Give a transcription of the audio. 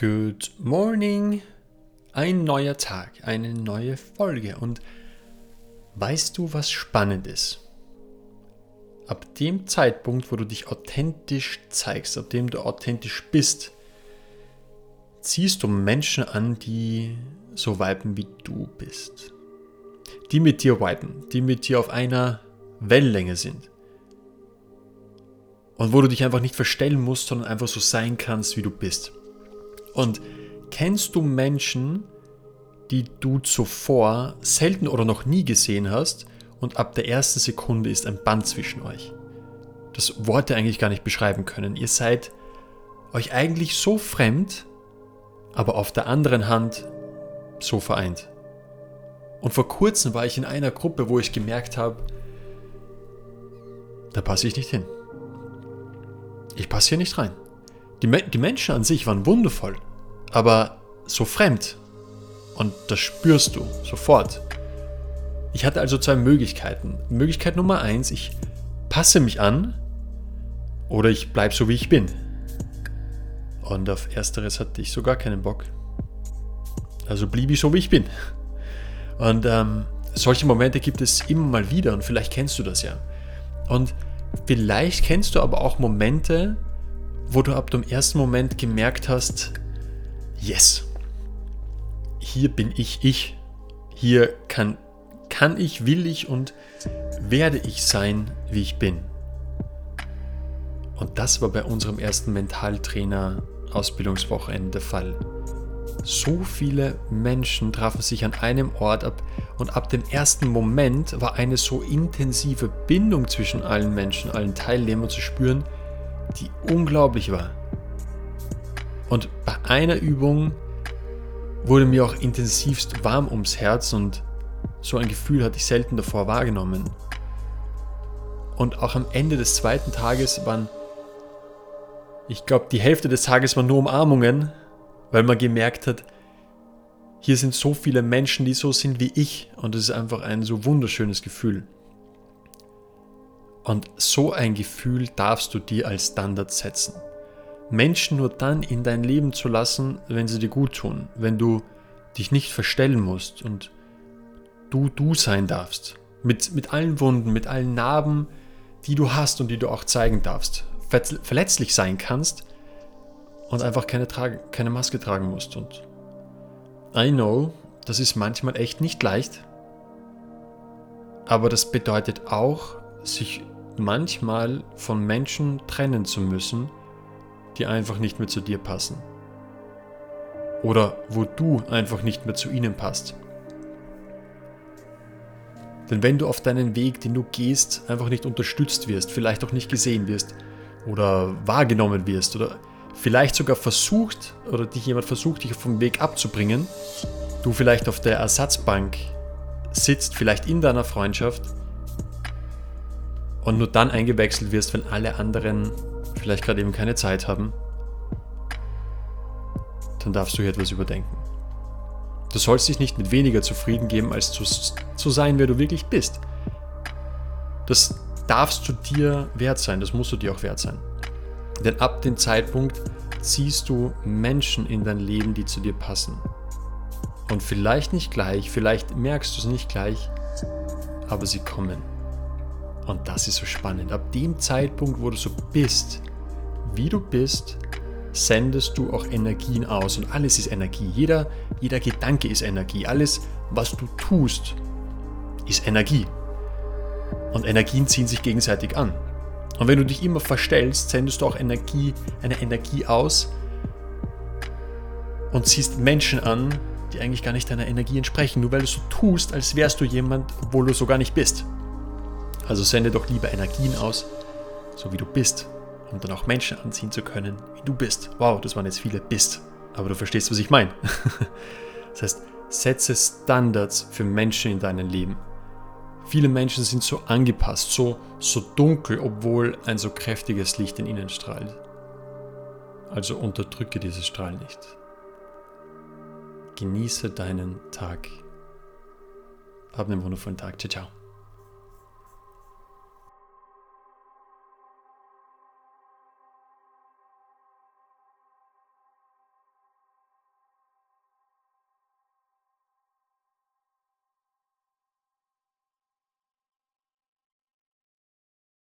Good morning. Ein neuer Tag, eine neue Folge. Und weißt du, was spannend ist? Ab dem Zeitpunkt, wo du dich authentisch zeigst, ab dem du authentisch bist, ziehst du Menschen an, die so viben wie du bist. Die mit dir viben, die mit dir auf einer Wellenlänge sind. Und wo du dich einfach nicht verstellen musst, sondern einfach so sein kannst, wie du bist. Und kennst du Menschen, die du zuvor selten oder noch nie gesehen hast und ab der ersten Sekunde ist ein Band zwischen euch? Das Worte eigentlich gar nicht beschreiben können. Ihr seid euch eigentlich so fremd, aber auf der anderen Hand so vereint. Und vor kurzem war ich in einer Gruppe, wo ich gemerkt habe, da passe ich nicht hin. Ich passe hier nicht rein. Die, Me die Menschen an sich waren wundervoll, aber so fremd. Und das spürst du sofort. Ich hatte also zwei Möglichkeiten. Möglichkeit Nummer eins, ich passe mich an oder ich bleibe so, wie ich bin. Und auf ersteres hatte ich sogar keinen Bock. Also blieb ich so, wie ich bin. Und ähm, solche Momente gibt es immer mal wieder und vielleicht kennst du das ja. Und vielleicht kennst du aber auch Momente, wo du ab dem ersten Moment gemerkt hast, yes, hier bin ich ich, hier kann, kann ich, will ich und werde ich sein, wie ich bin. Und das war bei unserem ersten Mentaltrainer Ausbildungswochenende der Fall. So viele Menschen trafen sich an einem Ort ab und ab dem ersten Moment war eine so intensive Bindung zwischen allen Menschen, allen Teilnehmern zu spüren, die unglaublich war. Und bei einer Übung wurde mir auch intensivst warm ums Herz und so ein Gefühl hatte ich selten davor wahrgenommen. Und auch am Ende des zweiten Tages waren, ich glaube, die Hälfte des Tages waren nur Umarmungen, weil man gemerkt hat, hier sind so viele Menschen, die so sind wie ich und es ist einfach ein so wunderschönes Gefühl. Und so ein Gefühl darfst du dir als Standard setzen. Menschen nur dann in dein Leben zu lassen, wenn sie dir gut tun, wenn du dich nicht verstellen musst und du du sein darfst. Mit, mit allen Wunden, mit allen Narben, die du hast und die du auch zeigen darfst. Verletzlich sein kannst und einfach keine, keine Maske tragen musst. Und I know, das ist manchmal echt nicht leicht, aber das bedeutet auch, sich manchmal von Menschen trennen zu müssen, die einfach nicht mehr zu dir passen. Oder wo du einfach nicht mehr zu ihnen passt. Denn wenn du auf deinen Weg, den du gehst, einfach nicht unterstützt wirst, vielleicht auch nicht gesehen wirst oder wahrgenommen wirst oder vielleicht sogar versucht oder dich jemand versucht, dich vom Weg abzubringen, du vielleicht auf der Ersatzbank sitzt, vielleicht in deiner Freundschaft und nur dann eingewechselt wirst, wenn alle anderen vielleicht gerade eben keine Zeit haben, dann darfst du hier etwas überdenken. Du sollst dich nicht mit weniger zufrieden geben, als zu, zu sein, wer du wirklich bist. Das darfst du dir wert sein, das musst du dir auch wert sein. Denn ab dem Zeitpunkt ziehst du Menschen in dein Leben, die zu dir passen. Und vielleicht nicht gleich, vielleicht merkst du es nicht gleich, aber sie kommen. Und das ist so spannend. Ab dem Zeitpunkt, wo du so bist, wie du bist, sendest du auch Energien aus. Und alles ist Energie. Jeder, jeder Gedanke ist Energie. Alles, was du tust, ist Energie. Und Energien ziehen sich gegenseitig an. Und wenn du dich immer verstellst, sendest du auch Energie, eine Energie aus und ziehst Menschen an, die eigentlich gar nicht deiner Energie entsprechen, nur weil du so tust, als wärst du jemand, obwohl du so gar nicht bist. Also sende doch lieber Energien aus, so wie du bist, um dann auch Menschen anziehen zu können, wie du bist. Wow, das waren jetzt viele bist, aber du verstehst, was ich meine. das heißt, setze Standards für Menschen in deinem Leben. Viele Menschen sind so angepasst, so, so dunkel, obwohl ein so kräftiges Licht in ihnen strahlt. Also unterdrücke dieses Strahl nicht. Genieße deinen Tag. Hab einen wundervollen Tag. Ciao, ciao.